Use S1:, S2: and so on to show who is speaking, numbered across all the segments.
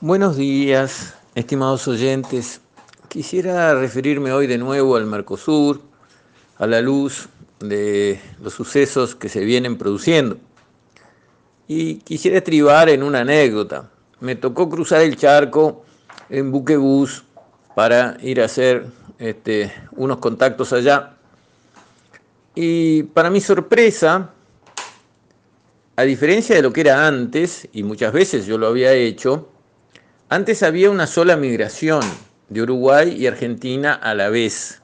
S1: Buenos días, estimados oyentes. Quisiera referirme hoy de nuevo al Mercosur, a la luz de los sucesos que se vienen produciendo. Y quisiera estribar en una anécdota. Me tocó cruzar el charco en buquebús para ir a hacer este, unos contactos allá. Y para mi sorpresa, a diferencia de lo que era antes, y muchas veces yo lo había hecho, antes había una sola migración de Uruguay y Argentina a la vez.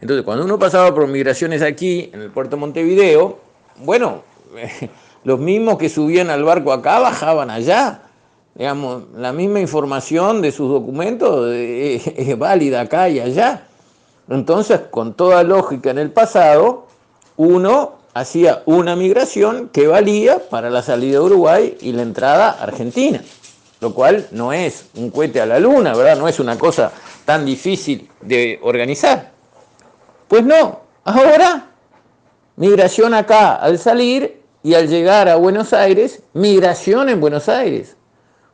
S1: Entonces, cuando uno pasaba por migraciones aquí, en el puerto de Montevideo, bueno, los mismos que subían al barco acá bajaban allá. Digamos, la misma información de sus documentos es válida acá y allá. Entonces, con toda lógica en el pasado, uno hacía una migración que valía para la salida de Uruguay y la entrada a Argentina lo cual no es un cohete a la luna, ¿verdad? No es una cosa tan difícil de organizar. Pues no, ahora migración acá al salir y al llegar a Buenos Aires, migración en Buenos Aires.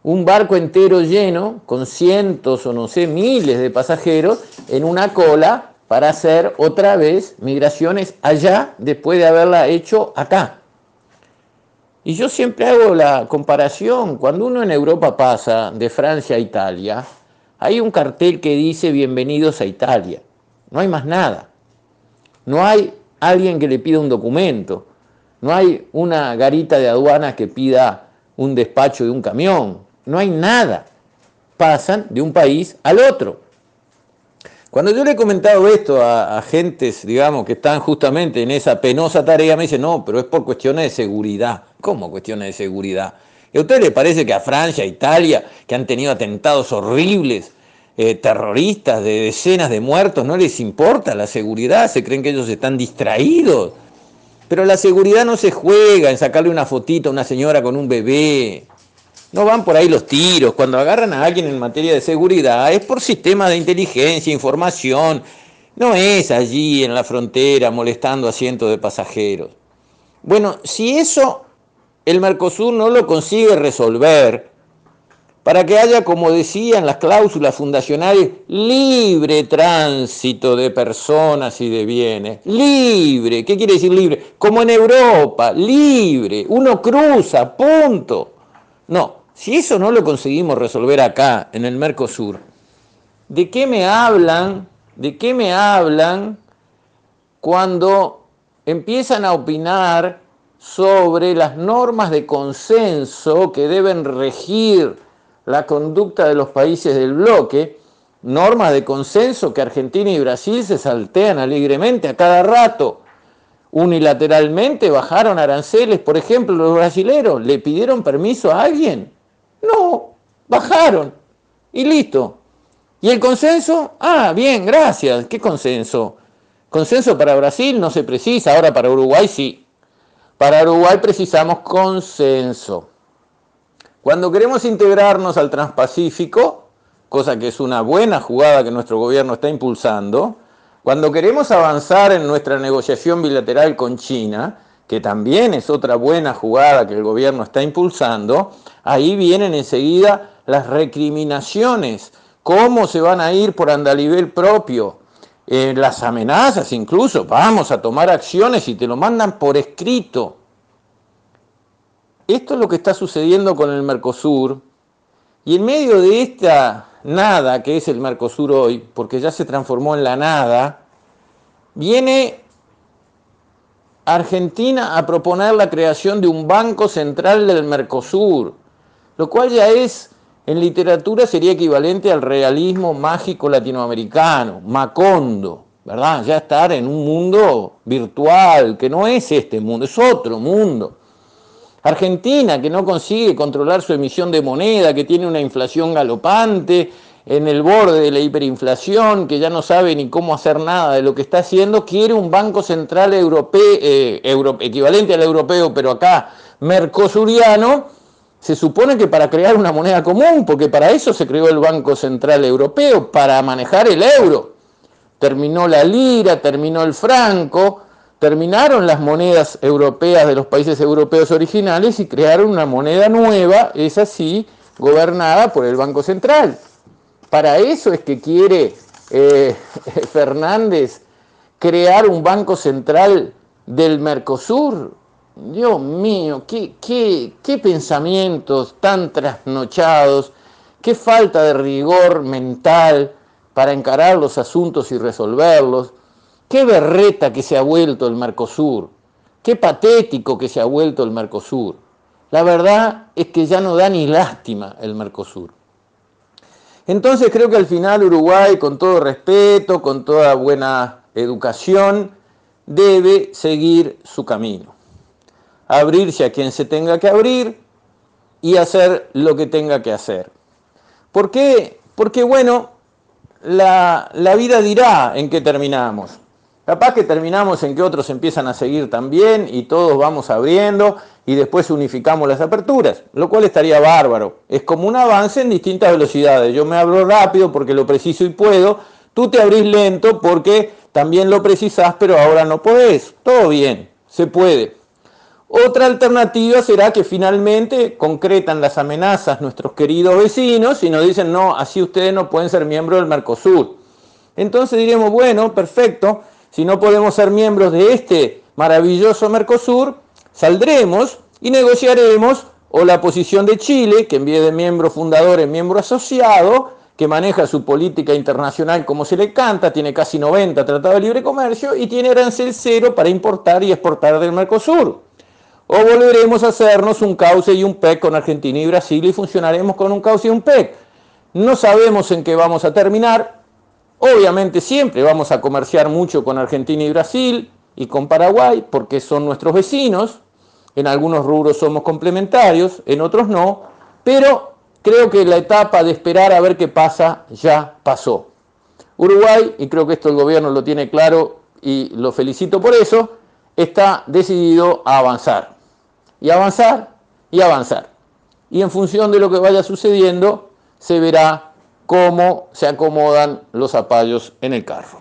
S1: Un barco entero lleno, con cientos o no sé, miles de pasajeros, en una cola para hacer otra vez migraciones allá después de haberla hecho acá. Y yo siempre hago la comparación, cuando uno en Europa pasa de Francia a Italia, hay un cartel que dice bienvenidos a Italia, no hay más nada. No hay alguien que le pida un documento, no hay una garita de aduanas que pida un despacho de un camión, no hay nada. Pasan de un país al otro. Cuando yo le he comentado esto a, a, digamos, que están justamente en esa penosa tarea, me dicen, no, pero es por cuestiones de seguridad. ¿Cómo cuestiones de seguridad? ¿Y a usted le parece que a Francia, a Italia, que han tenido atentados horribles, eh, terroristas de decenas de muertos, no les importa la seguridad? ¿Se creen que ellos están distraídos? Pero la seguridad no se juega en sacarle una fotito a una señora con un bebé. No van por ahí los tiros. Cuando agarran a alguien en materia de seguridad es por sistemas de inteligencia, información. No es allí en la frontera molestando a cientos de pasajeros. Bueno, si eso el Mercosur no lo consigue resolver para que haya, como decían las cláusulas fundacionales, libre tránsito de personas y de bienes. Libre, ¿qué quiere decir libre? Como en Europa, libre, uno cruza, punto. No, si eso no lo conseguimos resolver acá, en el Mercosur, ¿de qué me hablan? ¿De qué me hablan cuando empiezan a opinar sobre las normas de consenso que deben regir la conducta de los países del bloque, normas de consenso que Argentina y Brasil se saltean alegremente a cada rato. Unilateralmente bajaron aranceles, por ejemplo, los brasileros, ¿le pidieron permiso a alguien? No, bajaron y listo. ¿Y el consenso? Ah, bien, gracias. ¿Qué consenso? Consenso para Brasil no se precisa, ahora para Uruguay sí. Para Uruguay precisamos consenso. Cuando queremos integrarnos al Transpacífico, cosa que es una buena jugada que nuestro gobierno está impulsando, cuando queremos avanzar en nuestra negociación bilateral con China, que también es otra buena jugada que el gobierno está impulsando, ahí vienen enseguida las recriminaciones, cómo se van a ir por andalivel propio, eh, las amenazas incluso, vamos a tomar acciones y te lo mandan por escrito. Esto es lo que está sucediendo con el Mercosur. Y en medio de esta nada que es el Mercosur hoy, porque ya se transformó en la nada, viene Argentina a proponer la creación de un banco central del Mercosur, lo cual ya es en literatura sería equivalente al realismo mágico latinoamericano, Macondo, ¿verdad? Ya estar en un mundo virtual, que no es este mundo, es otro mundo. Argentina, que no consigue controlar su emisión de moneda, que tiene una inflación galopante, en el borde de la hiperinflación, que ya no sabe ni cómo hacer nada de lo que está haciendo, quiere un Banco Central europeo, eh, equivalente al europeo, pero acá mercosuriano, se supone que para crear una moneda común, porque para eso se creó el Banco Central Europeo, para manejar el euro. Terminó la lira, terminó el franco, terminaron las monedas europeas de los países europeos originales y crearon una moneda nueva, es así, gobernada por el Banco Central. Para eso es que quiere eh, Fernández crear un Banco Central del Mercosur. Dios mío, qué, qué, qué pensamientos tan trasnochados, qué falta de rigor mental para encarar los asuntos y resolverlos. Qué berreta que se ha vuelto el Mercosur. Qué patético que se ha vuelto el Mercosur. La verdad es que ya no da ni lástima el Mercosur. Entonces creo que al final Uruguay, con todo respeto, con toda buena educación, debe seguir su camino. Abrirse a quien se tenga que abrir y hacer lo que tenga que hacer. ¿Por qué? Porque bueno, la, la vida dirá en qué terminamos. Capaz que terminamos en que otros empiezan a seguir también y todos vamos abriendo y después unificamos las aperturas, lo cual estaría bárbaro. Es como un avance en distintas velocidades. Yo me abro rápido porque lo preciso y puedo, tú te abrís lento porque también lo precisás, pero ahora no podés. Todo bien, se puede. Otra alternativa será que finalmente concretan las amenazas nuestros queridos vecinos y nos dicen, no, así ustedes no pueden ser miembros del Mercosur. Entonces diremos, bueno, perfecto, si no podemos ser miembros de este maravilloso Mercosur, saldremos y negociaremos o la posición de Chile, que en vez de miembro fundador es miembro asociado, que maneja su política internacional como se le canta, tiene casi 90 tratados de libre comercio y tiene arancel cero para importar y exportar del Mercosur. O volveremos a hacernos un cauce y un PEC con Argentina y Brasil y funcionaremos con un cauce y un PEC. No sabemos en qué vamos a terminar, Obviamente siempre vamos a comerciar mucho con Argentina y Brasil y con Paraguay porque son nuestros vecinos. En algunos rubros somos complementarios, en otros no. Pero creo que la etapa de esperar a ver qué pasa ya pasó. Uruguay, y creo que esto el gobierno lo tiene claro y lo felicito por eso, está decidido a avanzar. Y avanzar y avanzar. Y en función de lo que vaya sucediendo, se verá cómo se acomodan los zapallos en el carro.